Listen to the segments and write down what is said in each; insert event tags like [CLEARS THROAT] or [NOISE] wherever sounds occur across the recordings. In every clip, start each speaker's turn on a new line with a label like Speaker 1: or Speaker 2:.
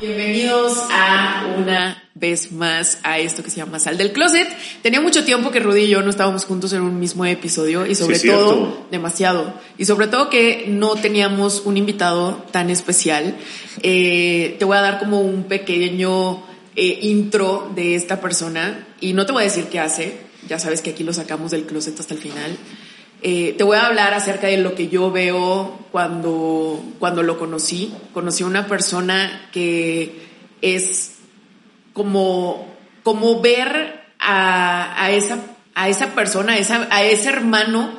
Speaker 1: Bienvenidos a una vez más a esto que se llama Sal del Closet. Tenía mucho tiempo que Rudy y yo no estábamos juntos en un mismo episodio y sobre
Speaker 2: Sí,
Speaker 1: todo, demasiado. Y sobre todo que no teníamos un invitado tan especial. Eh, te voy a dar como un pequeño eh, intro de esta persona y no te voy a decir qué hace. Ya sabes que aquí lo sacamos del closet hasta el final. Eh, te voy a hablar acerca de lo que yo veo cuando, cuando lo conocí. Conocí a una persona que es como, como ver a, esa, a esa persona, a, a ese hermano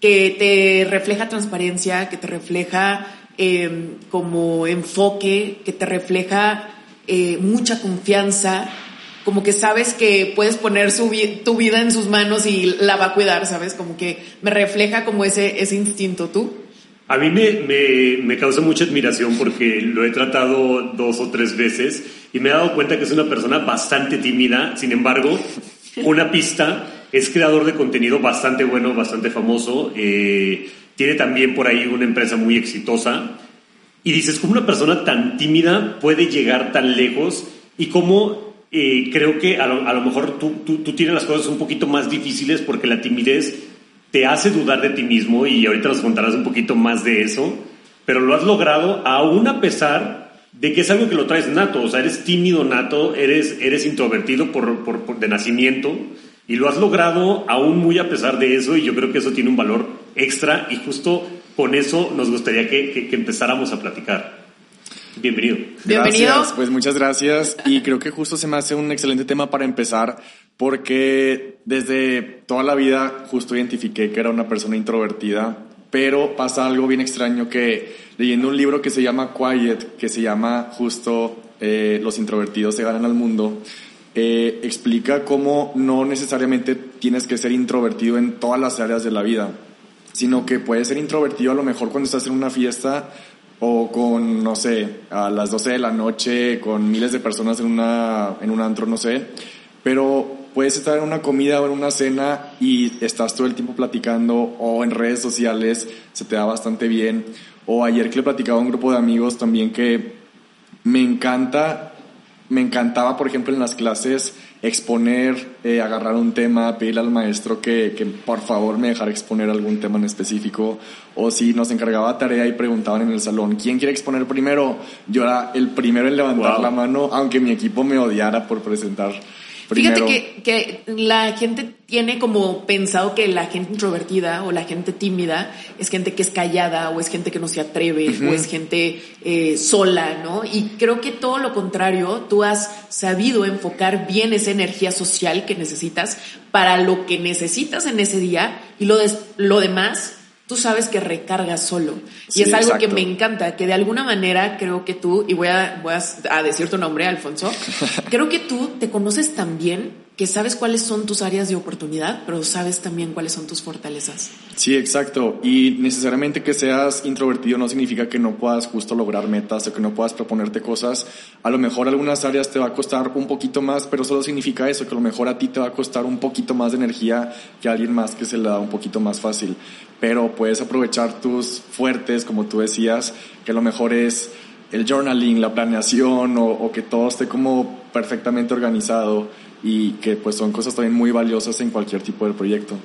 Speaker 1: que te refleja transparencia, que te refleja eh, como enfoque, que te refleja eh, mucha confianza, como que sabes que puedes poner su tu vida en sus manos y la va a cuidar, ¿sabes? Como que me refleja como ese, ese instinto tú.
Speaker 2: A mí me, me, me causa mucha admiración porque lo he tratado dos o tres veces y me he dado cuenta que es una persona bastante tímida. Sin embargo, una pista, es creador de contenido bastante bueno, bastante famoso. eh, tiene también por ahí una empresa muy exitosa. Y dices, ¿cómo una persona tan tímida puede llegar tan lejos? Y cómo creo que a lo, a lo mejor tú, tienes las cosas un poquito más difíciles porque la timidez te hace dudar de ti mismo y ahorita nos contarás un poquito más de eso, pero lo has logrado aún a pesar de que es algo que lo traes nato, o sea, eres tímido nato, eres, eres introvertido por, por- de nacimiento y lo has logrado aún muy a pesar de eso y yo creo que eso tiene un valor extra y justo con eso nos gustaría que empezáramos a platicar. Bienvenido.
Speaker 1: Bienvenido.
Speaker 3: Gracias, pues muchas gracias. Y creo que justo se me hace un excelente tema para empezar porque desde toda la vida justo identifiqué que era una persona introvertida, pero pasa algo bien extraño que leyendo un libro que se llama Quiet, que se llama justo eh, Los introvertidos se ganan al mundo, eh, explica cómo no necesariamente tienes que ser introvertido en todas las áreas de la vida sino que puedes ser introvertido a lo mejor cuando estás en una fiesta o con, no sé, a las 12 de la noche, con miles de personas en, una, en un antro, no sé, pero puedes estar en una comida o en una cena y estás todo el tiempo platicando o en redes sociales, se te da bastante bien. O ayer que le platicaba a un grupo de amigos también que me encanta, me encantaba, por ejemplo, en las clases exponer, eh, agarrar un tema, pedirle al maestro que, que por favor me dejara exponer algún tema en específico. O si nos encargaba tarea y preguntaban en el salón, ¿quién quiere exponer primero? Yo era el primero en levantar
Speaker 2: Wow.
Speaker 3: la mano, aunque mi equipo me odiara por presentar primero.
Speaker 1: Fíjate que, que la gente tiene como pensado que la gente introvertida o la gente tímida es gente que es callada o es gente que no se atreve o es gente eh, sola, ¿no? Y creo que todo lo contrario, tú has sabido enfocar bien esa energía social que necesitas para lo que necesitas en ese día y lo, des- lo demás. Tú sabes que recargas solo. Y
Speaker 3: Sí,
Speaker 1: es algo que me encanta, que de alguna manera creo que tú, y voy a, voy a, a decir tu nombre, Alfonso, [LAUGHS] creo que tú te conoces tan bien que sabes cuáles son tus áreas de oportunidad, pero sabes también cuáles son tus fortalezas.
Speaker 3: Sí, exacto. Y necesariamente que seas introvertido no significa que no puedas justo lograr metas o que no puedas proponerte cosas. A lo mejor algunas áreas te va a costar un poquito más, pero solo significa eso, que a lo mejor a ti te va a costar un poquito más de energía que a alguien más que se le da un poquito más fácil. Pero puedes aprovechar tus fuertes, como tú decías, que a lo mejor es el journaling, la planeación o, o que todo esté como perfectamente organizado y que pues son cosas también muy valiosas en cualquier tipo de proyecto.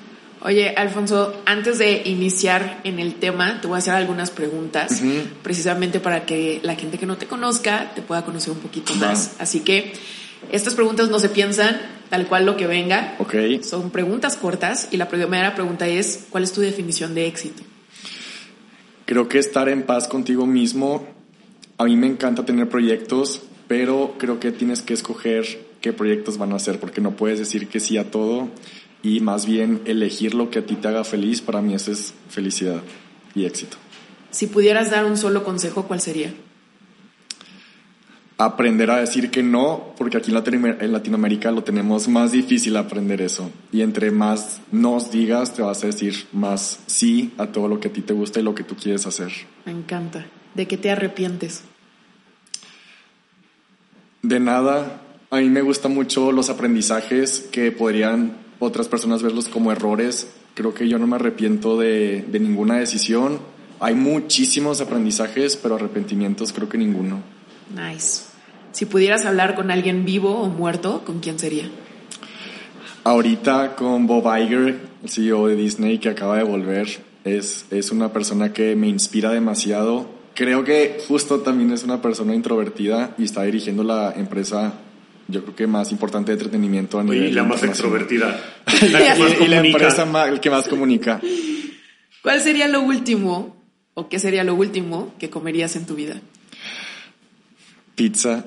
Speaker 1: Oye, Alfonso, antes de iniciar en el tema, te voy a hacer algunas preguntas, precisamente para que la gente que no te conozca te pueda conocer un poquito más. Así que estas preguntas no se piensan tal cual lo que venga.
Speaker 3: Ok.
Speaker 1: Son preguntas cortas y la primera pregunta es, ¿cuál es tu definición de éxito?
Speaker 3: Creo que estar en paz contigo mismo a mí me encanta tener proyectos, pero creo que tienes que escoger qué proyectos van a hacer, porque no puedes decir que sí a todo y más bien elegir lo que a ti te haga feliz, para mí eso es felicidad y éxito.
Speaker 1: Si pudieras dar un solo consejo, ¿cuál sería?
Speaker 3: aprender a decir que no, porque aquí en Latinoamérica lo tenemos más difícil aprender eso. Y entre más nos digas, te vas a decir más sí a todo lo que a ti te gusta y lo que tú quieres hacer.
Speaker 1: Me encanta. ¿De qué te arrepientes?
Speaker 3: De nada. A mí me gustan mucho los aprendizajes que podrían otras personas verlos como errores. Creo que yo no me arrepiento de, de ninguna decisión. Hay muchísimos aprendizajes, pero arrepentimientos creo que ninguno.
Speaker 1: Nice. Si pudieras hablar con alguien vivo o muerto, ¿con quién sería?
Speaker 3: Ahorita con Bob Iger, el CEO de Disney que acaba de volver, es, es una persona que me inspira demasiado. Creo que justo también es una persona introvertida y está dirigiendo la empresa yo creo que más importante de entretenimiento a nivel
Speaker 2: Y la más extrovertida. [LAUGHS]
Speaker 3: La y, la empresa el que más comunica.
Speaker 1: ¿Cuál sería lo último o qué sería lo último que comerías en tu vida?
Speaker 3: Pizza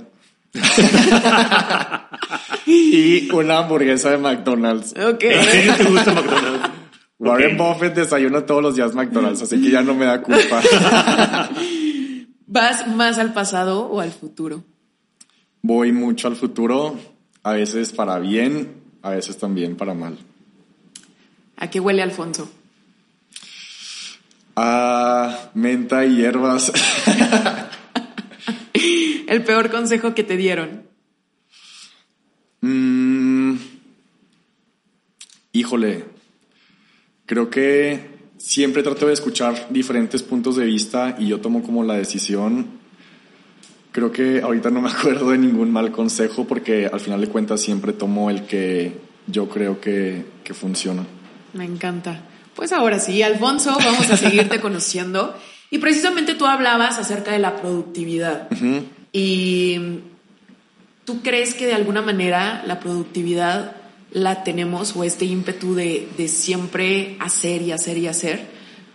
Speaker 3: [LAUGHS] [LAUGHS] y una hamburguesa de McDonald's.
Speaker 1: Ok.
Speaker 2: ¿En serio te gusta McDonald's?
Speaker 3: Warren Buffett desayuna todos los días McDonald's, así que ya no me da culpa.
Speaker 1: ¿Vas más al pasado o al futuro?
Speaker 3: Voy mucho al futuro, a veces para bien, a veces también para mal.
Speaker 1: ¿A qué huele Alfonso?
Speaker 3: A menta y hierbas. [LAUGHS]
Speaker 1: el peor consejo que te dieron?
Speaker 3: Mm, híjole, creo que siempre trato de escuchar diferentes puntos de vista y yo tomo como la decisión. Creo que ahorita no me [LAUGHS] acuerdo de ningún mal consejo porque al final de cuentas siempre tomo el que yo creo que, que funciona.
Speaker 1: Me encanta. Pues ahora sí, Alfonso, vamos a seguirte [LAUGHS] conociendo. Y precisamente tú hablabas acerca de la productividad. Y tú crees que de alguna manera la productividad la tenemos o este ímpetu de, de siempre hacer y hacer y hacer,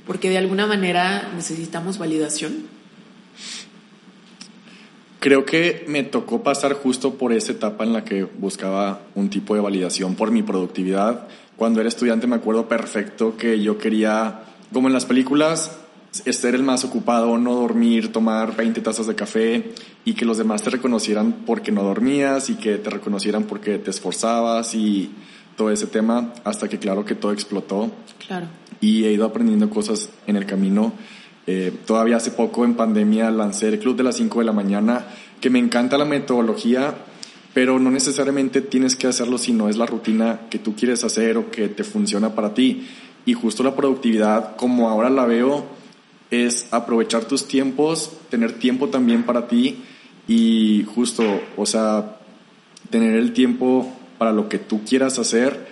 Speaker 1: porque de alguna manera necesitamos validación.
Speaker 3: Creo que me tocó pasar justo por esa etapa en la que buscaba un tipo de validación por mi productividad. Cuando era estudiante me acuerdo perfecto que yo quería, como en las películas, ser el más ocupado, no dormir, tomar 20 tazas de café y que los demás te reconocieran porque no dormías y que te reconocieran porque te esforzabas y todo ese tema, hasta que claro que todo explotó.
Speaker 1: Claro.
Speaker 3: Y he ido aprendiendo cosas en el camino. Eh, todavía hace poco en pandemia lancé el Club de las 5 de la mañana, que me encanta la metodología, pero no necesariamente tienes que hacerlo si no es la rutina que tú quieres hacer o que te funciona para ti. Y justo la productividad, como ahora la veo, es aprovechar tus tiempos, tener tiempo también para ti y justo, o sea, tener el tiempo para lo que tú quieras hacer,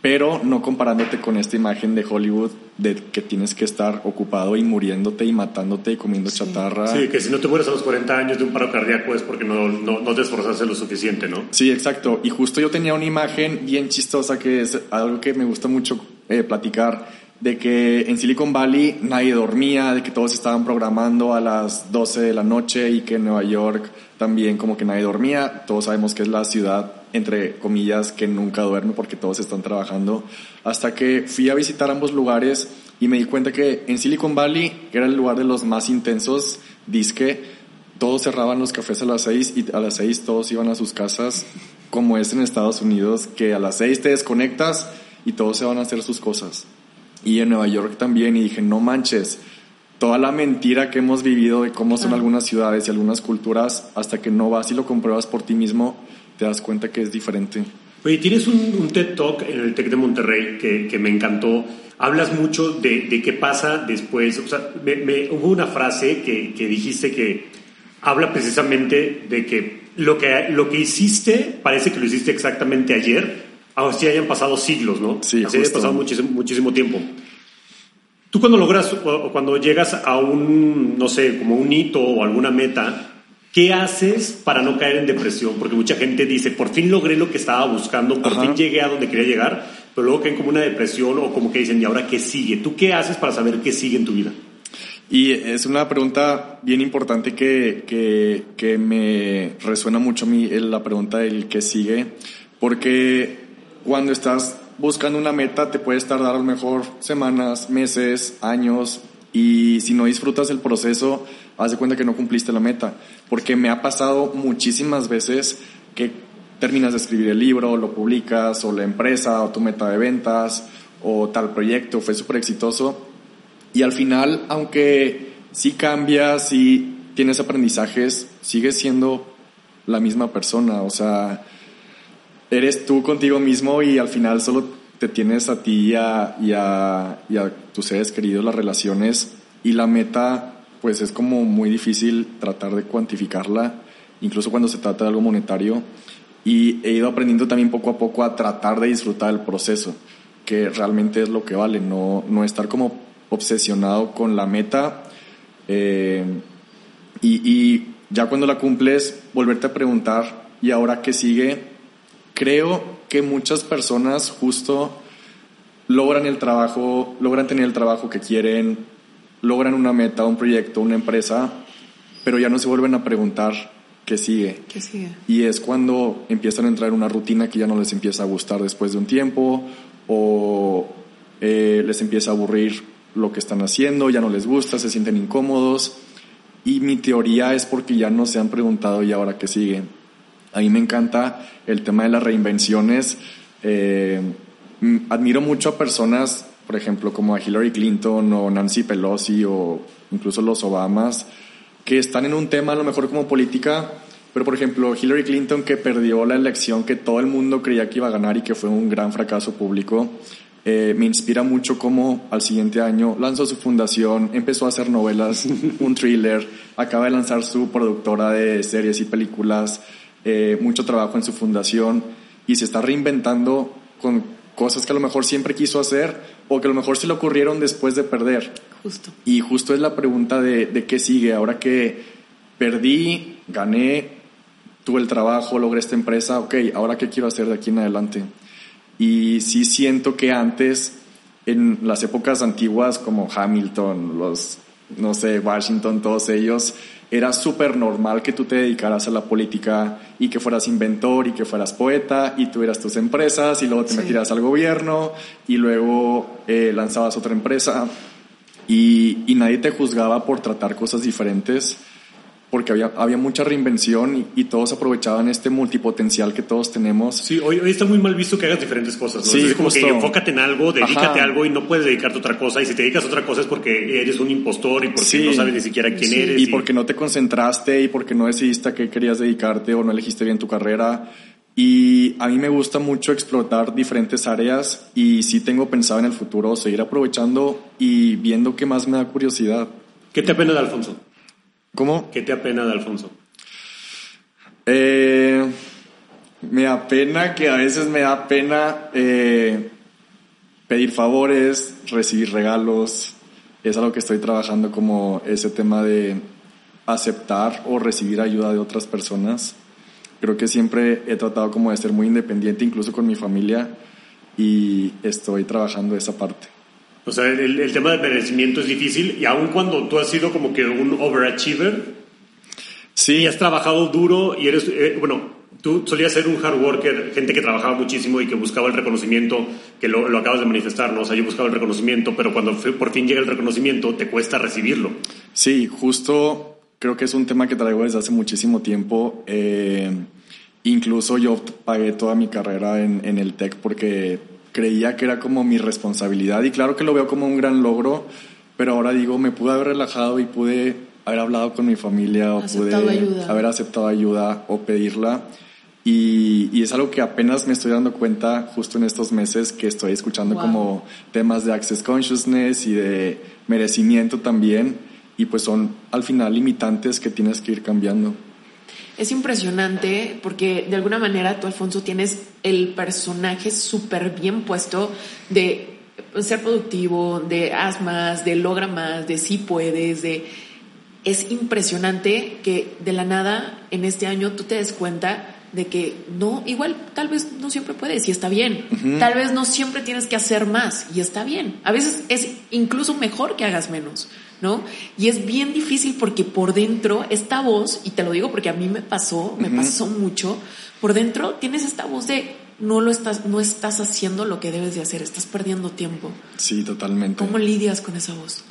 Speaker 3: pero no comparándote con esta imagen de Hollywood de que tienes que estar ocupado y muriéndote y matándote y comiendo chatarra.
Speaker 2: Sí, que si no te mueres a los 40 años de un paro cardíaco es porque no, no, no te esforzaste lo suficiente, ¿no?
Speaker 3: Sí, exacto. Y justo yo tenía una imagen bien chistosa que es algo que me gusta mucho eh, platicar de que en Silicon Valley nadie dormía, de que todos estaban programando a las 12 de la noche y que en Nueva York también como que nadie dormía. Todos sabemos que es la ciudad, entre comillas, que nunca duerme porque todos están trabajando. Hasta que fui a visitar ambos lugares y me di cuenta que en Silicon Valley, que era el lugar de los más intensos, disque, todos cerraban los cafés a las 6 y a las 6 todos iban a sus casas, como es en Estados Unidos, que a las 6 te desconectas y todos se van a hacer sus cosas y en Nueva York también y dije, no manches, toda la mentira que hemos vivido de cómo son algunas ciudades y algunas culturas, hasta que no vas y lo compruebas por ti mismo, te das cuenta que es diferente.
Speaker 2: Oye, tienes un, TED Talk en el TEC de Monterrey que, que me encantó. Hablas mucho de, de, qué pasa después. O sea, me, hubo una frase que, que, dijiste que habla precisamente de que lo, que lo que hiciste parece que lo hiciste exactamente ayer, así hayan pasado siglos, ¿no?
Speaker 3: Sí,
Speaker 2: así haya pasado muchísimo, muchísimo tiempo. Tú cuando logras o cuando llegas a un, no sé, como un hito o alguna meta, ¿qué haces para no caer en depresión? Porque mucha gente dice, por fin logré lo que estaba buscando, por fin llegué a donde quería llegar, pero luego caen como una depresión o como que dicen, ¿y ahora qué sigue? ¿Tú qué haces para saber qué sigue en tu vida?
Speaker 3: Y es una pregunta bien importante que, que, que me resuena mucho a mí, la pregunta del que sigue, porque cuando estás buscando una meta te puedes tardar a lo mejor semanas, meses, años, y si no disfrutas el proceso, haz de cuenta que no cumpliste la meta. Porque me ha pasado muchísimas veces que terminas de escribir el libro, lo publicas, o la empresa, o tu meta de ventas, o tal proyecto, fue súper exitoso. Y al final, aunque sí cambias, sí tienes aprendizajes, sigues siendo la misma persona. O sea, eres tú contigo mismo y al final solo te tienes a ti y a, y a, y a tus seres queridos, las relaciones. Y la meta, pues es como muy difícil tratar de cuantificarla, incluso cuando se trata de algo monetario. Y he ido aprendiendo también poco a poco a tratar de disfrutar el proceso, que realmente es lo que vale, no, no estar como obsesionado con la meta. Eh, y, y ya cuando la cumples, volverte a preguntar, ¿y ahora qué sigue? Creo que muchas personas justo logran el trabajo, logran tener el trabajo que quieren, logran una meta, un proyecto, una empresa, pero ya no se vuelven a preguntar qué sigue.
Speaker 1: ¿Qué sigue?
Speaker 3: Y es cuando empiezan a entrar en una rutina que ya no les empieza a gustar después de un tiempo o eh, les empieza a aburrir lo que están haciendo, ya no les gusta, se sienten incómodos. Y mi teoría es porque ya no se han preguntado y ahora qué sigue. A mí me encanta el tema de las reinvenciones. Eh, admiro mucho a personas, por ejemplo, como a Hillary Clinton o Nancy Pelosi o incluso los Obamas, que están en un tema a lo mejor como política, pero por ejemplo Hillary Clinton que perdió la elección que todo el mundo creía que iba a ganar y que fue un gran fracaso público, eh, me inspira mucho cómo al siguiente año lanzó su fundación, empezó a hacer novelas, [LAUGHS] un thriller, acaba de lanzar su productora de series y películas, eh, mucho trabajo en su fundación y se está reinventando con cosas que a lo mejor siempre quiso hacer o que a lo mejor se le ocurrieron después de perder.
Speaker 1: Justo.
Speaker 3: Y justo es la pregunta de, de qué sigue. Ahora que perdí, gané, tuve el trabajo, logré esta empresa, ok, ahora qué quiero hacer de aquí en adelante. Y sí siento que antes, en las épocas antiguas como Hamilton, los, no sé, Washington, todos ellos, era súper normal que tú te dedicaras a la política y que fueras inventor y que fueras poeta y tuvieras tus empresas y luego te metieras al gobierno y luego eh, lanzabas otra empresa. Y, y, nadie te juzgaba por tratar cosas diferentes porque había, había mucha reinvención y, y, todos aprovechaban este multipotencial que todos tenemos.
Speaker 2: Sí, hoy, hoy está muy mal visto que hagas diferentes cosas, ¿no? Sí, es como justo. que enfócate en algo, dedícate a algo y no puedes dedicarte a otra cosa. Y si te dedicas a otra cosa es porque eres un impostor y porque sí. no sabes ni siquiera quién sí. eres.
Speaker 3: Y, y, porque no te concentraste y porque no decidiste a qué querías dedicarte o no elegiste bien tu carrera. Y a mí me gusta mucho explotar diferentes áreas y sí tengo pensado en el futuro seguir aprovechando y viendo qué más me da curiosidad.
Speaker 2: ¿Qué te apena de Alfonso?
Speaker 3: ¿Cómo?
Speaker 2: ¿Qué te apena de Alfonso?
Speaker 3: Eh, me apena que a veces me da pena eh, pedir favores, recibir regalos. Es algo que estoy trabajando como ese tema de aceptar o recibir ayuda de otras personas. Creo que siempre he tratado como de ser muy independiente, incluso con mi familia, y estoy trabajando esa parte.
Speaker 2: O sea, el, el, tema del merecimiento es difícil y aun cuando tú has sido como que un overachiever,
Speaker 3: sí.
Speaker 2: y has trabajado duro y eres, eh, bueno, tú solías ser un hard worker, gente que trabajaba muchísimo y que buscaba el reconocimiento, que lo, lo acabas de manifestar, ¿no? O sea, yo buscaba el reconocimiento, pero cuando por fin llega el reconocimiento, te cuesta recibirlo.
Speaker 3: Sí, justo creo que es un tema que traigo desde hace muchísimo tiempo. Eh, incluso yo pagué toda mi carrera en, en el TEC porque creía que era como mi responsabilidad y claro que lo veo como un gran logro, pero ahora digo, me pude haber relajado y pude haber hablado con mi familia o
Speaker 1: aceptado
Speaker 3: pude
Speaker 1: ayuda.
Speaker 3: haber aceptado ayuda o pedirla. Y, y, es algo que apenas me estoy dando cuenta justo en estos meses que estoy escuchando
Speaker 1: Wow.
Speaker 3: como temas de access consciousness y de merecimiento también. Y pues son al final limitantes que tienes que ir cambiando.
Speaker 1: Es impresionante porque de alguna manera tú, Alfonso, tienes el personaje súper bien puesto de ser productivo, de haz más, de logra más, de sí puedes, de... Es impresionante que de la nada en este año tú te des cuenta de que no, igual tal vez no siempre puedes y está bien. Tal vez no siempre tienes que hacer más y está bien. A veces es incluso mejor que hagas menos, ¿no? Y es bien difícil porque por dentro esta voz, y te lo digo porque a mí me pasó, me pasó mucho, por dentro tienes esta voz de no lo estás, no estás haciendo lo que debes de hacer, estás perdiendo tiempo.
Speaker 3: Sí, totalmente.
Speaker 1: ¿Cómo lidias con esa voz?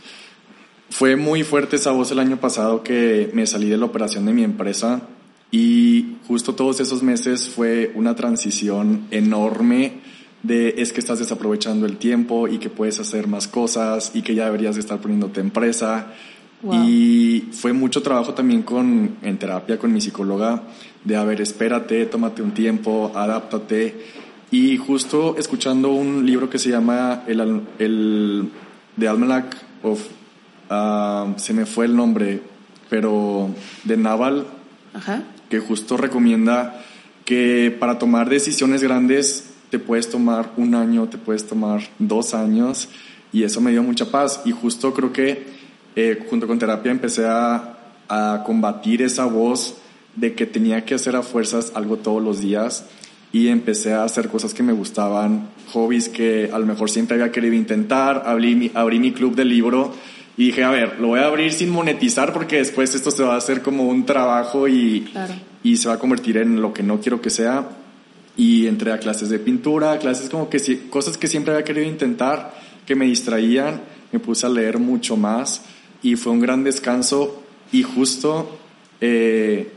Speaker 3: Fue muy fuerte esa voz el año pasado que me salí de la operación de mi empresa y justo todos esos meses fue una transición enorme de es que estás desaprovechando el tiempo y que puedes hacer más cosas y que ya deberías de estar poniéndote empresa. Y fue mucho trabajo también con, en terapia con mi psicóloga de, a ver, espérate, tómate un tiempo, adáptate. Y justo escuchando un libro que se llama el, el The Almanac of, ah, se me fue el nombre, pero de Naval,
Speaker 1: Ajá
Speaker 3: que justo recomienda que para tomar decisiones grandes te puedes tomar un año, te puedes tomar dos años y eso me dio mucha paz. Y justo creo que eh, junto con terapia empecé a, a combatir esa voz de que tenía que hacer a fuerzas algo todos los días y empecé a hacer cosas que me gustaban, hobbies que a lo mejor siempre había querido intentar, abrí mi, abrí mi club de libro y dije, a ver, lo voy a abrir sin monetizar porque después esto se va a hacer como un trabajo y, y se va a convertir en lo que no quiero que sea. Y entré a clases de pintura, clases como que cosas que siempre había querido intentar, que me distraían. Me puse a leer mucho más y fue un gran descanso. Y justo eh,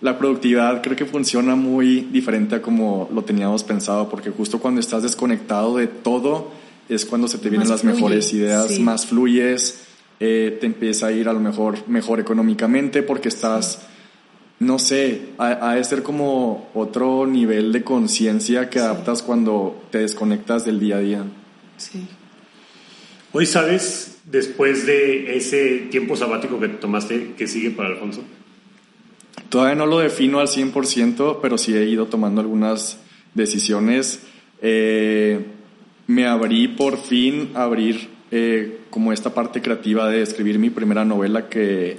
Speaker 3: la productividad creo que funciona muy diferente a como lo teníamos pensado, porque justo cuando estás desconectado de todo es cuando se te vienen las mejores ideas, más fluyes eh, te empieza a ir a lo mejor mejor económicamente porque estás, no sé, a, a ser como otro nivel de conciencia que adaptas cuando te desconectas del día a día.
Speaker 1: Sí.
Speaker 2: Hoy sabes, después de ese tiempo sabático que tomaste, ¿qué sigue para Alfonso?
Speaker 3: Todavía no lo defino al 100%, pero sí he ido tomando algunas decisiones. Eh, me abrí por fin a abrir eh, como esta parte creativa de escribir mi primera novela, que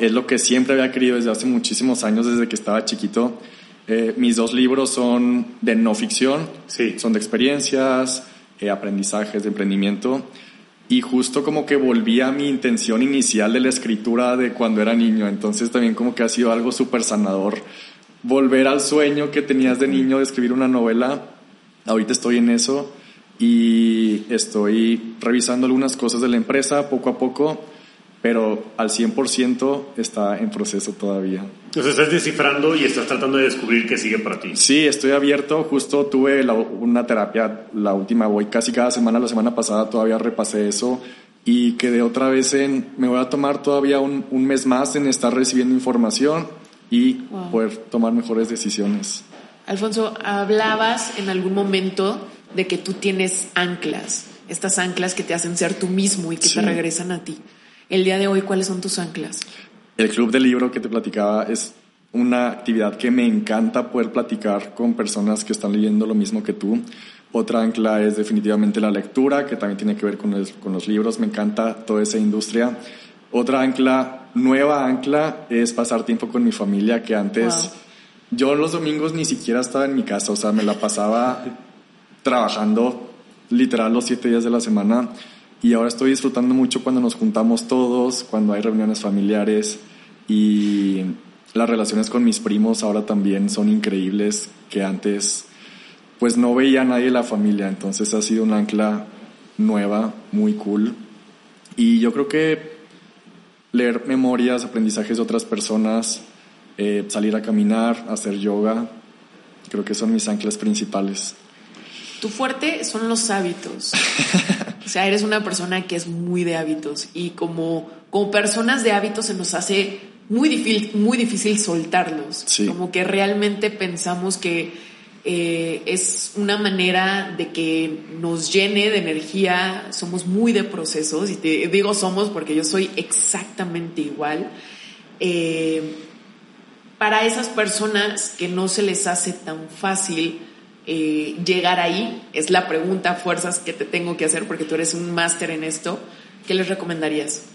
Speaker 3: es lo que siempre había querido desde hace muchísimos años, desde que estaba chiquito. Eh, mis dos libros son de no ficción,
Speaker 2: sí.
Speaker 3: son de experiencias, eh, aprendizajes, de emprendimiento. Y justo como que volví a mi intención inicial de la escritura de cuando era niño. Entonces también como que ha sido algo súper sanador. Volver al sueño que tenías de niño de escribir una novela. Ahorita estoy en eso y estoy revisando algunas cosas de la empresa poco a poco, pero al 100% está en proceso todavía.
Speaker 2: Entonces estás descifrando y estás tratando de descubrir qué sigue para ti.
Speaker 3: Sí, estoy abierto. Justo tuve una terapia, la última, voy casi cada semana, la semana pasada todavía repasé eso y quedé otra vez en, me voy a tomar todavía un, un mes más en estar recibiendo información y poder tomar mejores decisiones.
Speaker 1: Alfonso, hablabas en algún momento de que tú tienes anclas, estas anclas que te hacen ser tú mismo y que te regresan a ti. El día de hoy, ¿cuáles son tus anclas?
Speaker 3: El club del libro que te platicaba es una actividad que me encanta poder platicar con personas que están leyendo lo mismo que tú. Otra ancla es definitivamente la lectura, que también tiene que ver con, con los libros. Me encanta toda esa industria. Otra ancla, nueva ancla, es pasar tiempo con mi familia, que antes yo los domingos ni siquiera estaba en mi casa, o sea, me la pasaba trabajando literal los siete días de la semana y ahora estoy disfrutando mucho cuando nos juntamos todos, cuando hay reuniones familiares y las relaciones con mis primos ahora también son increíbles que antes pues no veía a nadie de la familia, entonces ha sido un ancla nueva, muy cool. Y yo creo que leer memorias, aprendizajes de otras personas, eh, salir a caminar, hacer yoga, creo que son mis anclas principales.
Speaker 1: Tu fuerte son los hábitos. [LAUGHS] o sea, eres una persona que es muy de hábitos y como, como personas de hábitos se nos hace muy difícil, muy difícil soltarlos. Como que realmente pensamos que eh, es una manera de que nos llene de energía. Somos muy de procesos y te digo somos porque yo soy exactamente igual. Eh, para esas personas que no se les hace tan fácil eh, llegar ahí? Es la pregunta fuerzas que te tengo que hacer porque tú eres un máster en esto. ¿Qué les recomendarías?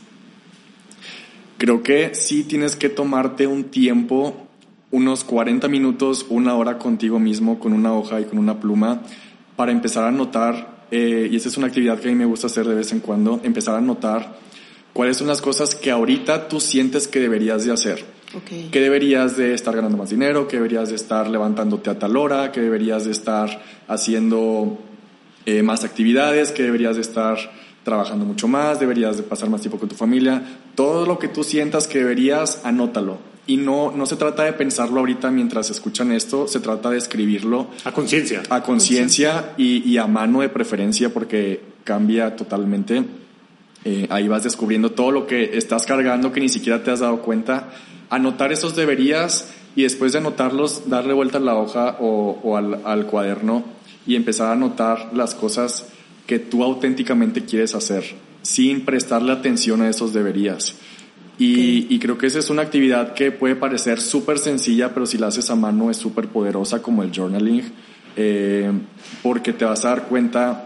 Speaker 3: Creo que sí tienes que tomarte un tiempo unos 40 minutos, una hora contigo mismo, con una hoja y con una pluma, para empezar a notar, eh, y esa es una actividad que a mí me gusta hacer de vez en cuando, empezar a notar cuáles son las cosas que ahorita tú sientes que deberías de hacer.
Speaker 1: Ok.
Speaker 3: Que deberías de estar ganando más dinero, que deberías de estar levantándote a tal hora, que deberías de estar haciendo eh, más actividades, que deberías de estar trabajando mucho más, deberías de pasar más tiempo con tu familia. Todo lo que tú sientas que deberías, anótalo. Y no, no se trata de pensarlo ahorita mientras escuchan esto, se trata de escribirlo
Speaker 2: A conciencia.
Speaker 3: a conciencia y, y a mano de preferencia porque cambia totalmente. Eh, ahí vas descubriendo todo lo que estás cargando que ni siquiera te has dado cuenta. Anotar esos deberías y después de anotarlos, darle vuelta a la hoja o, o al, al cuaderno y empezar a anotar las cosas que tú auténticamente quieres hacer sin prestarle atención a esos deberías. Y, y creo que esa es una actividad que puede parecer súper sencilla, pero si la haces a mano es súper poderosa como el journaling, eh, porque te vas a dar cuenta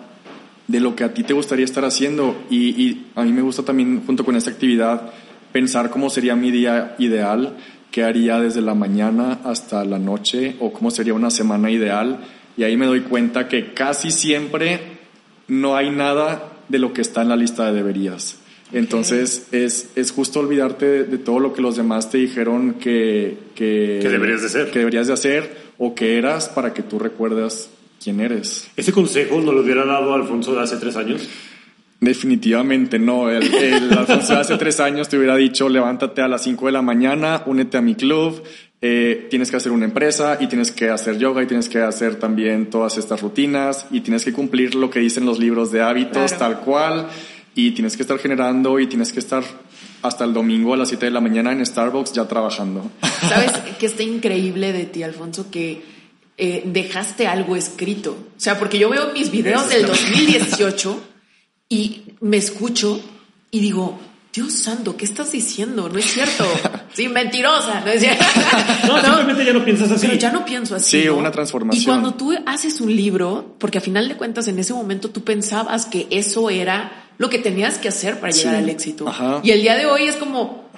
Speaker 3: de lo que a ti te gustaría estar haciendo. Y, y a mí me gusta también, junto con esta actividad, pensar cómo sería mi día ideal, qué haría desde la mañana hasta la noche, o cómo sería una semana ideal. Y ahí me doy cuenta que casi siempre no hay nada de lo que está en la lista de deberías. Entonces es, es justo olvidarte de, de todo lo que los demás te dijeron que, que,
Speaker 2: Que deberías de ser.
Speaker 3: que deberías de hacer o que eras para que tú recuerdas quién eres.
Speaker 2: ¿Ese consejo nos lo hubiera dado Alfonso de hace tres años?
Speaker 3: Definitivamente no. El, el Alfonso hace tres años te hubiera dicho levántate a las 5 de la mañana, únete a mi club, eh, tienes que hacer una empresa y tienes que hacer yoga y tienes que hacer también todas estas rutinas y tienes que cumplir lo que dicen los libros de hábitos
Speaker 1: Claro.
Speaker 3: tal cual y tienes que estar generando y tienes que estar hasta el domingo a las 7 de la mañana en Starbucks ya trabajando.
Speaker 1: ¿Sabes que está increíble de ti, Alfonso? Que eh, dejaste algo escrito. O sea, porque yo veo mis videos del 2018 y me escucho y digo, Dios santo, ¿qué estás diciendo? No es cierto. [LAUGHS] Sí, mentirosa. No es cierto. [LAUGHS]
Speaker 2: No, simplemente ya no piensas así.
Speaker 1: Pero ya no pienso así.
Speaker 3: Sí,
Speaker 1: ¿no?
Speaker 3: una transformación.
Speaker 1: Y cuando tú haces un libro, porque a final de cuentas en ese momento tú pensabas que eso era lo que tenías que hacer para llegar
Speaker 3: Sí.
Speaker 1: al éxito.
Speaker 3: Ajá.
Speaker 1: Y el día de hoy es como,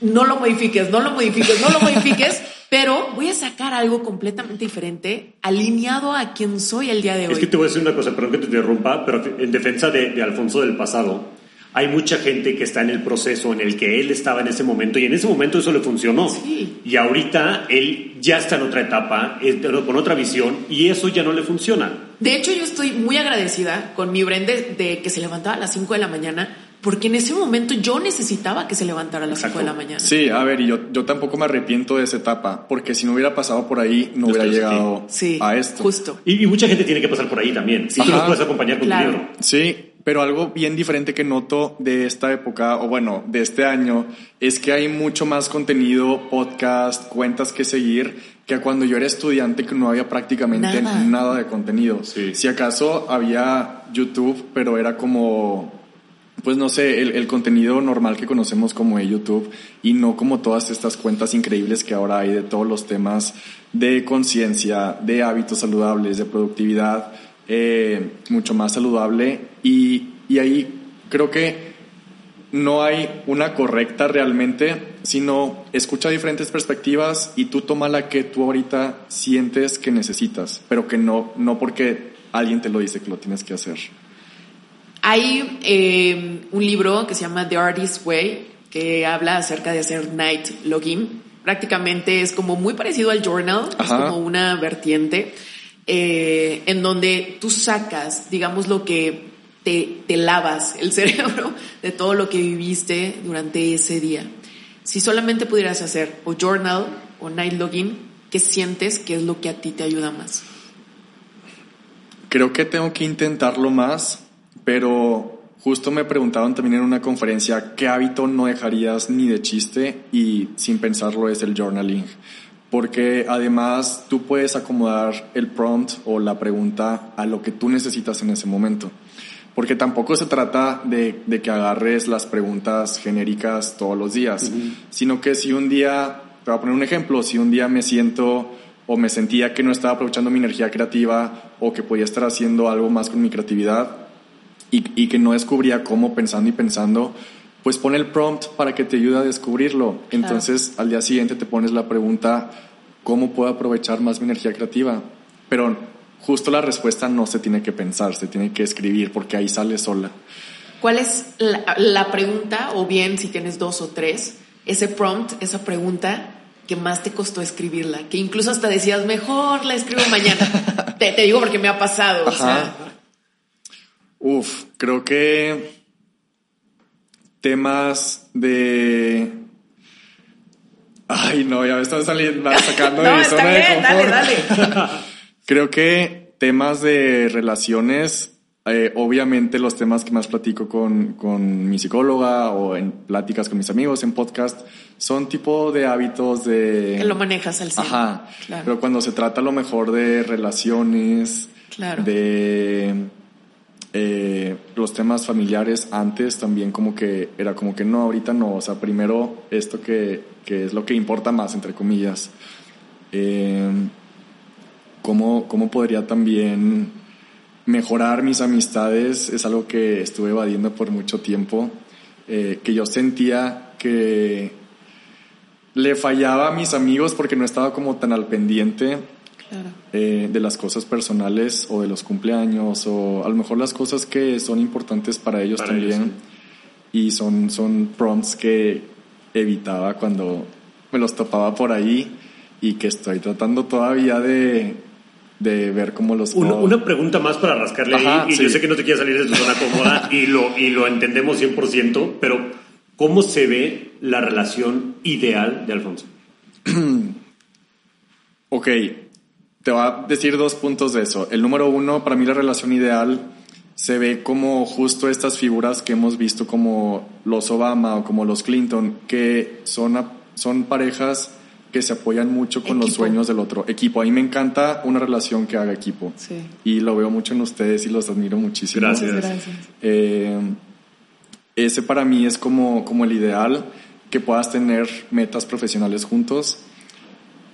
Speaker 1: no lo modifiques, no lo modifiques, no lo modifiques, [LAUGHS] pero voy a sacar algo completamente diferente, alineado a quien soy el día de hoy.
Speaker 2: Es que te voy a decir una cosa, perdón que te interrumpa, pero en defensa de, de Alfonso del pasado, hay mucha gente que está en el proceso en el que él estaba en ese momento y en ese momento eso le funcionó.
Speaker 1: Sí.
Speaker 2: Y ahorita él ya está en otra etapa, con otra visión y eso ya no le funciona.
Speaker 1: De hecho, yo estoy muy agradecida con mi Bren de, de que se levantaba a las 5 de la mañana, porque en ese momento yo necesitaba que se levantara a las 5 de la mañana.
Speaker 3: Sí, a ver, y yo, yo tampoco me arrepiento de esa etapa, porque si no hubiera pasado por ahí, no hubiera llegado
Speaker 1: Sí,
Speaker 3: a esto.
Speaker 1: justo.
Speaker 2: Y, y mucha gente tiene que pasar por ahí también. Si tú
Speaker 3: Ajá.
Speaker 2: nos puedes acompañar con
Speaker 1: Claro.
Speaker 2: tu libro.
Speaker 3: Sí, pero algo bien diferente que noto de esta época, o bueno, de este año, es que hay mucho más contenido, podcast, cuentas que seguir, que cuando yo era estudiante que no había prácticamente
Speaker 1: Nada.
Speaker 3: nada, de contenido.
Speaker 2: Sí.
Speaker 3: Si acaso había YouTube, pero era como, pues no sé, el, el contenido normal que conocemos como YouTube y no como todas estas cuentas increíbles que ahora hay de todos los temas de conciencia, de hábitos saludables, de productividad, eh, mucho más saludable y, y ahí creo que no hay una correcta realmente, sino escucha diferentes perspectivas y tú toma la que tú ahorita sientes que necesitas, pero que no, no porque alguien te lo dice que lo tienes que hacer.
Speaker 1: Hay eh, un libro que se llama The Artist's Way, que habla acerca de hacer night logging. Prácticamente es como muy parecido al journal, es como una vertiente, eh, en donde tú sacas, digamos, lo que te, te lavas el [LAUGHS] cerebro de todo lo que viviste durante ese día. Si solamente pudieras hacer o journal o night logging, ¿qué sientes que es lo que a ti te ayuda más?
Speaker 3: Creo que tengo que intentarlo más, pero justo me preguntaron también en una conferencia qué hábito no dejarías ni de chiste y sin pensarlo es el journaling. Porque además tú puedes acomodar el prompt o la pregunta a lo que tú necesitas en ese momento. Porque tampoco se trata de, de que agarres las preguntas genéricas todos los días, sino que si un día, te voy a poner un ejemplo, si un día me siento o me sentía que no estaba aprovechando mi energía creativa o que podía estar haciendo algo más con mi creatividad y, y que no descubría cómo pensando y pensando, pues pon el prompt para que te ayude a descubrirlo. Entonces al día siguiente te pones la pregunta, ¿cómo puedo aprovechar más mi energía creativa? Pero justo la respuesta no se tiene que pensar, se tiene que escribir porque ahí sale sola.
Speaker 1: ¿Cuál es la, la pregunta, o bien si tienes dos o tres, ese prompt, esa pregunta que más te costó escribirla? Que incluso hasta decías, mejor la escribo mañana. [LAUGHS] te, te digo porque me ha pasado. O sea,
Speaker 3: Uf, creo que temas de... Ay, no, ya me están saliendo, sacando [LAUGHS] de
Speaker 1: no,
Speaker 3: mi
Speaker 1: está
Speaker 3: zona de
Speaker 1: bien, dale,
Speaker 3: confort.
Speaker 1: dale. [LAUGHS]
Speaker 3: Creo que temas de relaciones, eh, obviamente los temas que más platico con, con mi psicóloga o en pláticas con mis amigos, en podcast, son tipo de hábitos de...
Speaker 1: Que lo manejas al 100.
Speaker 3: Ajá.
Speaker 1: Claro.
Speaker 3: Pero cuando se trata a lo mejor de relaciones,
Speaker 1: Claro.
Speaker 3: de eh, los temas familiares antes también como que era como que no, ahorita no, o sea, primero esto que, que es lo que importa más, entre comillas. Eh, ¿cómo, ¿Cómo podría también mejorar mis amistades? Es algo que estuve evadiendo por mucho tiempo, eh, que yo sentía que le fallaba a mis amigos porque no estaba como tan al pendiente
Speaker 1: Claro.
Speaker 3: eh, de las cosas personales o de los cumpleaños o a lo mejor las cosas que son importantes para ellos
Speaker 2: Para
Speaker 3: también.
Speaker 2: ellos,
Speaker 3: Y son, son prompts que evitaba cuando me los topaba por ahí y que estoy tratando todavía de, de ver cómo los
Speaker 2: Una,
Speaker 3: puedo-
Speaker 2: una pregunta más para rascarle
Speaker 3: Ajá,
Speaker 2: ahí, y
Speaker 3: sí.
Speaker 2: yo sé que no te quieres salir de tu zona [LAUGHS] cómoda y lo, y lo entendemos 100%, pero ¿cómo se ve la relación ideal de Alfonso? [CLEARS THROAT]
Speaker 3: Ok, te voy a decir dos puntos de eso. El número uno, para mí la relación ideal se ve como justo estas figuras que hemos visto como los Obama o como los Clinton, que son, a- son parejas que se apoyan mucho con los sueños del otro. Equipo, a mí me encanta una relación que haga equipo.
Speaker 1: Sí.
Speaker 3: Y lo veo mucho en ustedes y los admiro muchísimo.
Speaker 2: Gracias.
Speaker 1: Gracias.
Speaker 3: Eh, ese para mí es como, como el ideal, que puedas tener metas profesionales juntos.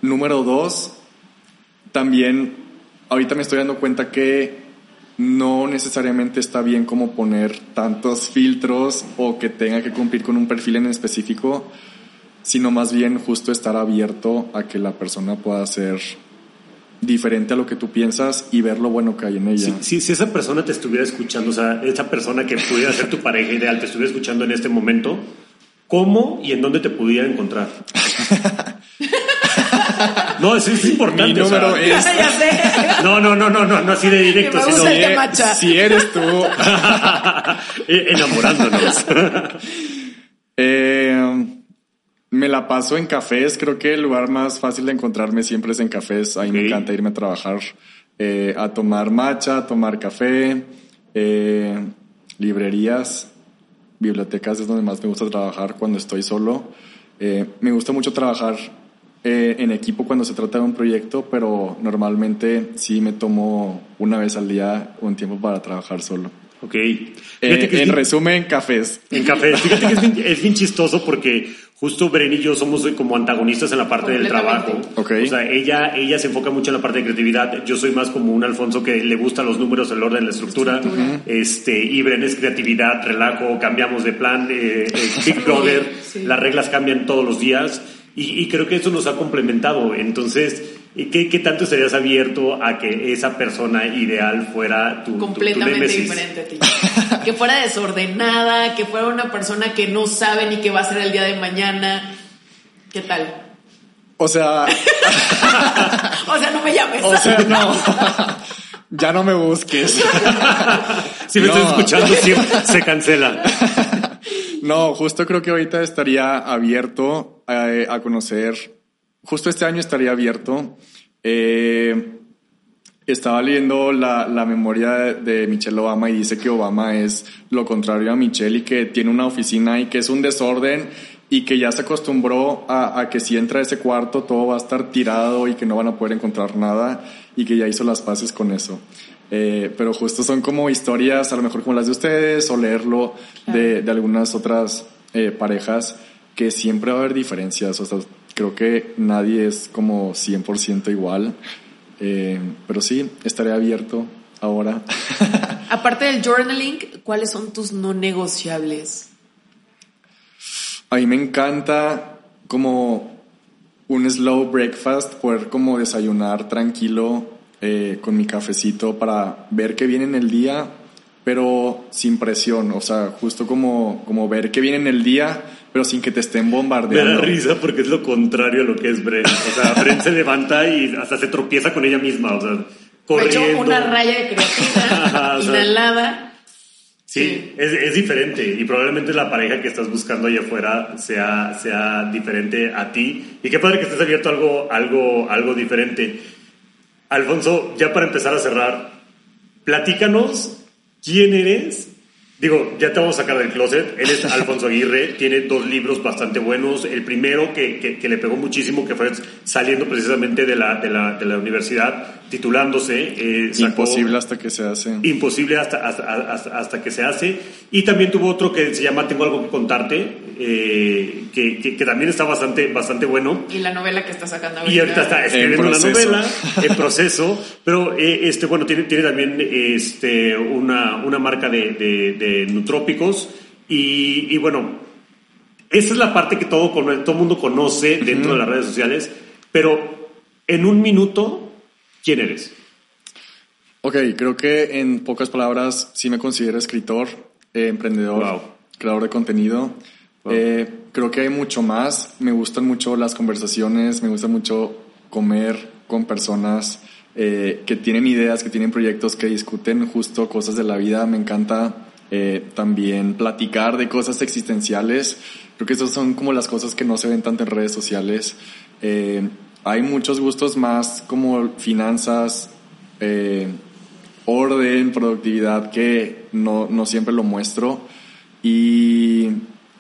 Speaker 3: Número dos, también ahorita me estoy dando cuenta que no necesariamente está bien como poner tantos filtros o que tenga que cumplir con un perfil en específico, sino más bien justo estar abierto a que la persona pueda ser diferente a lo que tú piensas y ver lo bueno que hay en ella.
Speaker 2: Si, si, si esa persona te estuviera escuchando, o sea, esa persona que pudiera ser tu pareja ideal te estuviera escuchando en este momento, ¿cómo y en dónde te pudiera encontrar? [LAUGHS] No, eso es importante.
Speaker 3: Mi
Speaker 2: o sea,
Speaker 3: número es-
Speaker 1: ya sé. [LAUGHS]
Speaker 2: No, no, no, no, no, no así de directo,
Speaker 1: Me gusta
Speaker 2: sino
Speaker 1: el tema cha.
Speaker 3: Si eres tú, [LAUGHS]
Speaker 2: Eh, enamorándonos. [LAUGHS]
Speaker 3: Eh, me la paso en cafés. Creo que el lugar más fácil de encontrarme siempre es en cafés. Ahí me
Speaker 2: Ok.
Speaker 3: encanta irme a trabajar, eh, a tomar matcha, a tomar café, eh, librerías, bibliotecas es donde más me gusta trabajar cuando estoy solo. Eh, me gusta mucho trabajar eh, en equipo cuando se trata de un proyecto, pero normalmente sí me tomo una vez al día un tiempo para trabajar solo.
Speaker 2: Ok.
Speaker 3: Eh, en
Speaker 2: bien-
Speaker 3: resumen, cafés.
Speaker 2: En café. Fíjate que es bien, es bien chistoso porque justo Bren y yo somos como antagonistas en la parte del trabajo.
Speaker 1: Completamente.
Speaker 3: Ok.
Speaker 2: O sea, ella, ella se enfoca mucho en la parte de creatividad. Yo soy más como un Alfonso que le gustan los números, el orden, la estructura. Este, y Bren es creatividad, relajo, cambiamos de plan. eh, eh, Big Brother,
Speaker 1: Sí.
Speaker 2: las reglas cambian todos los días. Y, y creo que eso nos ha complementado. Entonces, ¿qué, qué tanto estarías abierto a que esa persona ideal fuera tu, tu- tu
Speaker 1: completamente diferente a ti. [LAUGHS] Que fuera desordenada, que fuera una persona que no sabe ni qué va a hacer el día de mañana. ¿Qué tal?
Speaker 3: O sea, [LAUGHS]
Speaker 1: O sea, no me llames.
Speaker 3: o sea, no. [LAUGHS] Ya no me busques.
Speaker 2: Si me
Speaker 3: No.
Speaker 2: estás escuchando, sí, se cancela.
Speaker 3: No, justo creo que ahorita estaría abierto a, a conocer. Justo este año estaría abierto. Eh, estaba leyendo la, la memoria de Michelle Obama y dice que Obama es lo contrario a Michelle y que tiene una oficina y que es un desorden y que ya se acostumbró a, a que si entra a ese cuarto todo va a estar tirado y que no van a poder encontrar nada y que ya hizo las paces con eso. Eh, pero justo son como historias, a lo mejor como las de ustedes, o leerlo de, de algunas otras eh, parejas, que siempre va a haber diferencias. O sea, creo que nadie es como 100% igual. Eh, pero sí, estaré abierto ahora. [LAUGHS]
Speaker 1: Aparte del journaling, ¿cuáles son tus no negociables?
Speaker 3: A mí me encanta como un slow breakfast, poder como desayunar tranquilo eh, con mi cafecito para ver qué viene en el día, pero sin presión, o sea, justo como, como ver qué viene en el día, pero sin que te estén
Speaker 2: Me
Speaker 3: bombardeando.
Speaker 2: da risa porque es lo contrario a lo que es Bren. O sea, Bren se levanta y hasta se tropieza con ella misma, o sea,
Speaker 1: Me he
Speaker 2: corriendo.
Speaker 1: hecho una raya de creatina [LAUGHS] inhalada.
Speaker 2: Sí,
Speaker 1: Sí.
Speaker 2: Es, es diferente y probablemente la pareja que estás buscando allá afuera sea, sea diferente a ti. Y qué padre que estés abierto a algo, algo, algo diferente. Alfonso, ya para empezar a cerrar, platícanos quién eres. Digo, ya te vamos a sacar del closet. Él es Alfonso Aguirre, tiene dos libros bastante buenos. El primero que, que- que le pegó muchísimo, que fue saliendo precisamente de la, de la, de la universidad, titulándose. eh, sacó-
Speaker 3: Imposible hasta que se hace.
Speaker 2: imposible hasta, hasta, hasta, hasta que se hace. Y también tuvo otro que se llama Tengo algo que contarte, eh, que, que, que también está bastante, bastante bueno.
Speaker 1: Y la novela que está sacando ahorita.
Speaker 2: Y ahorita está escribiendo
Speaker 3: En
Speaker 2: una novela en [LAUGHS] proceso, pero eh, este, bueno, tiene, tiene también este, una, una marca de, de, de nutrópicos y, y bueno, esa es la parte que todo, todo mundo conoce dentro de las redes sociales, pero en un minuto, ¿quién eres?
Speaker 3: Ok, creo que en pocas palabras sí me considero escritor, eh, emprendedor,
Speaker 2: Wow.
Speaker 3: creador de contenido. Eh, creo que hay mucho más. Me gustan mucho las conversaciones, me gusta mucho comer con personas eh, que tienen ideas, que tienen proyectos, que discuten justo cosas de la vida. Me encanta eh, también platicar de cosas existenciales. Creo que esas son como las cosas que no se ven tanto en redes sociales. Eh, hay muchos gustos más como finanzas, eh, orden, productividad que no, no siempre lo muestro y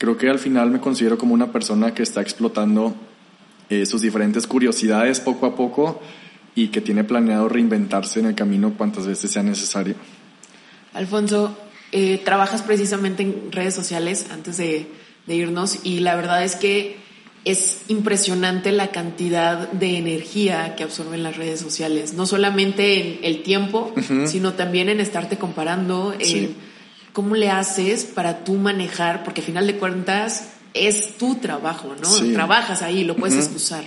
Speaker 3: creo que al final me considero como una persona que está explotando eh, sus diferentes curiosidades poco a poco y que tiene planeado reinventarse en el camino cuantas veces sea necesario.
Speaker 1: Alfonso, eh, trabajas precisamente en redes sociales antes de, de irnos y la verdad es que es impresionante la cantidad de energía que absorben las redes sociales, no solamente en el tiempo, sino también en estarte comparando, en
Speaker 3: Sí.
Speaker 1: Cómo le haces para tú manejar, porque al final de cuentas es tu trabajo, ¿no?
Speaker 3: Sí.
Speaker 1: Trabajas ahí, lo puedes
Speaker 3: Ujú.
Speaker 1: excusar.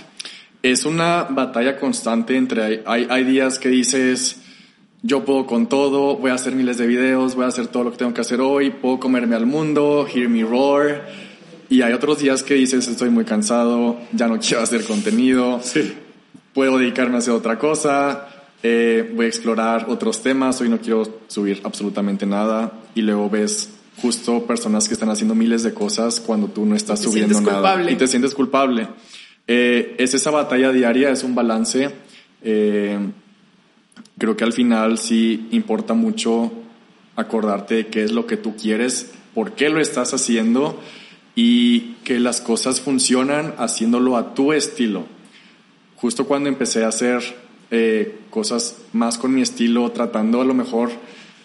Speaker 3: Es una batalla constante entre, hay, hay días que dices, yo puedo con todo, voy a hacer miles de videos, voy a hacer todo lo que tengo que hacer hoy, puedo comerme al mundo, hear me roar. Y hay otros días que dices, estoy muy cansado, ya no quiero hacer contenido,
Speaker 2: Sí.
Speaker 3: puedo dedicarme a hacer otra cosa, eh, voy a explorar otros temas, hoy no quiero subir absolutamente nada. Y luego ves justo personas que están haciendo miles de cosas cuando tú no estás
Speaker 1: te
Speaker 3: subiendo nada.
Speaker 1: culpable.
Speaker 3: Y te sientes culpable. Eh, es esa batalla diaria, es un balance. Eh, creo que al final sí importa mucho acordarte de qué es lo que tú quieres, por qué lo estás haciendo y que las cosas funcionan haciéndolo a tu estilo. Justo cuando empecé a hacer eh, cosas más con mi estilo, tratando a lo mejor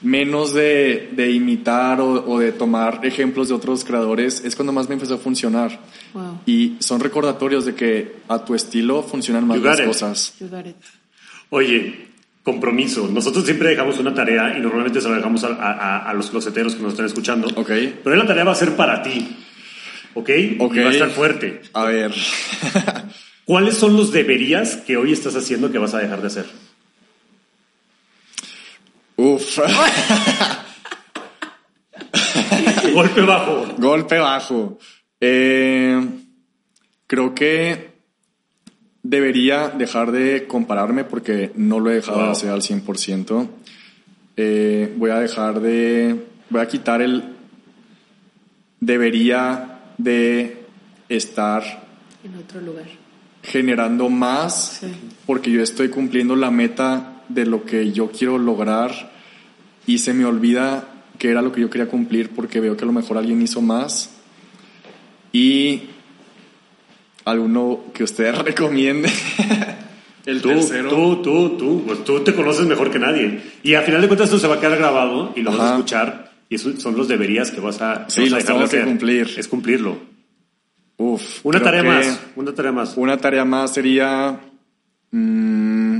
Speaker 3: menos de, de imitar o, o de tomar ejemplos de otros creadores, es cuando más me empezó a funcionar.
Speaker 1: Wow.
Speaker 3: Y son recordatorios de que a tu estilo funcionan más
Speaker 2: You got
Speaker 3: las
Speaker 2: it.
Speaker 3: cosas.
Speaker 1: You got it.
Speaker 2: Oye, compromiso. Nosotros siempre dejamos una tarea y normalmente se la dejamos a, a- a los closeteros que nos están escuchando.
Speaker 3: Ok.
Speaker 2: Pero la tarea va a ser para ti. ¿Ok?
Speaker 3: Ok.
Speaker 2: Y va a estar fuerte.
Speaker 3: A ver. [LAUGHS]
Speaker 2: ¿Cuáles son los deberías que hoy estás haciendo que vas a dejar de hacer?
Speaker 3: Uf. [LAUGHS]
Speaker 2: Golpe bajo.
Speaker 3: Golpe bajo. Eh, creo que debería dejar de compararme porque no lo he dejado
Speaker 2: Wow.
Speaker 3: de hacer al 100%. Eh, voy a dejar de... Voy a quitar el... Debería de estar
Speaker 1: En otro lugar.
Speaker 3: generando más
Speaker 1: Sí.
Speaker 3: porque yo estoy cumpliendo la meta de lo que yo quiero lograr y se me olvida que era lo que yo quería cumplir porque veo que a lo mejor alguien hizo más y alguno que ustedes [LAUGHS] recomiende. [LAUGHS] El
Speaker 2: Tú,
Speaker 3: tercero.
Speaker 2: tú, tú, tú, pues tú te conoces mejor que nadie. Y a final de cuentas esto se va a quedar grabado y lo vas a
Speaker 3: Ajá.
Speaker 2: escuchar. Y esos son los deberías que vas a,
Speaker 3: Sí,
Speaker 2: vas a
Speaker 3: los que cumplir.
Speaker 2: Es cumplirlo.
Speaker 3: Uf,
Speaker 2: Una tarea más. Una tarea más.
Speaker 3: Una tarea más sería mm,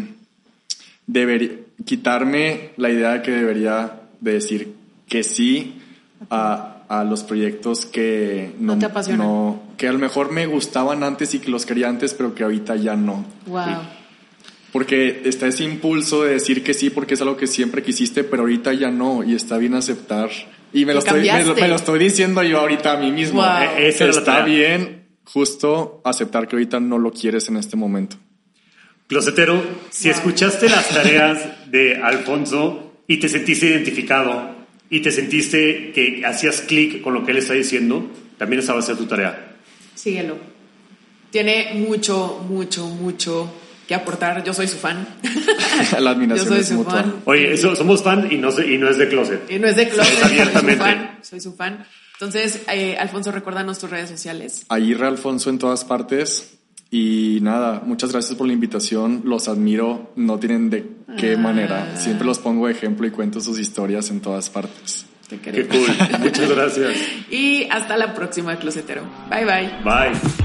Speaker 3: debería, quitarme la idea de que debería de decir que sí a, a los proyectos que
Speaker 1: No te apasionan.
Speaker 3: no- que a lo mejor me gustaban antes y que los quería antes, pero que ahorita ya no.
Speaker 1: Wow.
Speaker 3: Porque está ese impulso de decir que sí porque es algo que siempre quisiste, pero ahorita ya no, y está bien aceptar. Y me lo, estoy, me, lo-
Speaker 1: cambiaste.
Speaker 3: me lo estoy diciendo yo ahorita a mí mismo.
Speaker 1: Wow.
Speaker 2: Era la
Speaker 3: está bien justo aceptar que ahorita no lo quieres en este momento.
Speaker 2: Closetero, si escuchaste las tareas de Alfonso y te sentiste identificado y te sentiste que hacías clic con lo que él está diciendo, también esa va a ser tu tarea.
Speaker 1: Síguelo. Tiene mucho, mucho, mucho que aportar. Yo soy su fan. [LAUGHS]
Speaker 3: La
Speaker 1: Yo
Speaker 3: admiración
Speaker 1: soy
Speaker 3: es
Speaker 1: su
Speaker 3: mutua.
Speaker 1: fan.
Speaker 2: Oye, eso, somos fan y no, y no es de closet.
Speaker 1: Y no es de closet,
Speaker 2: Es
Speaker 1: soy su
Speaker 2: abiertamente.
Speaker 1: fan. Soy su fan. Entonces, eh, Alfonso, recuérdanos tus redes sociales.
Speaker 3: Aguirre Alfonso en todas partes. Y nada, muchas gracias por la invitación. Los admiro. No tienen de qué
Speaker 1: Ah.
Speaker 3: manera. Siempre los pongo de ejemplo y cuento sus historias en todas partes.
Speaker 1: Te
Speaker 2: Qué cool. Muchas gracias. [LAUGHS]
Speaker 1: Y hasta la próxima, closetero. Bye bye.
Speaker 2: Bye.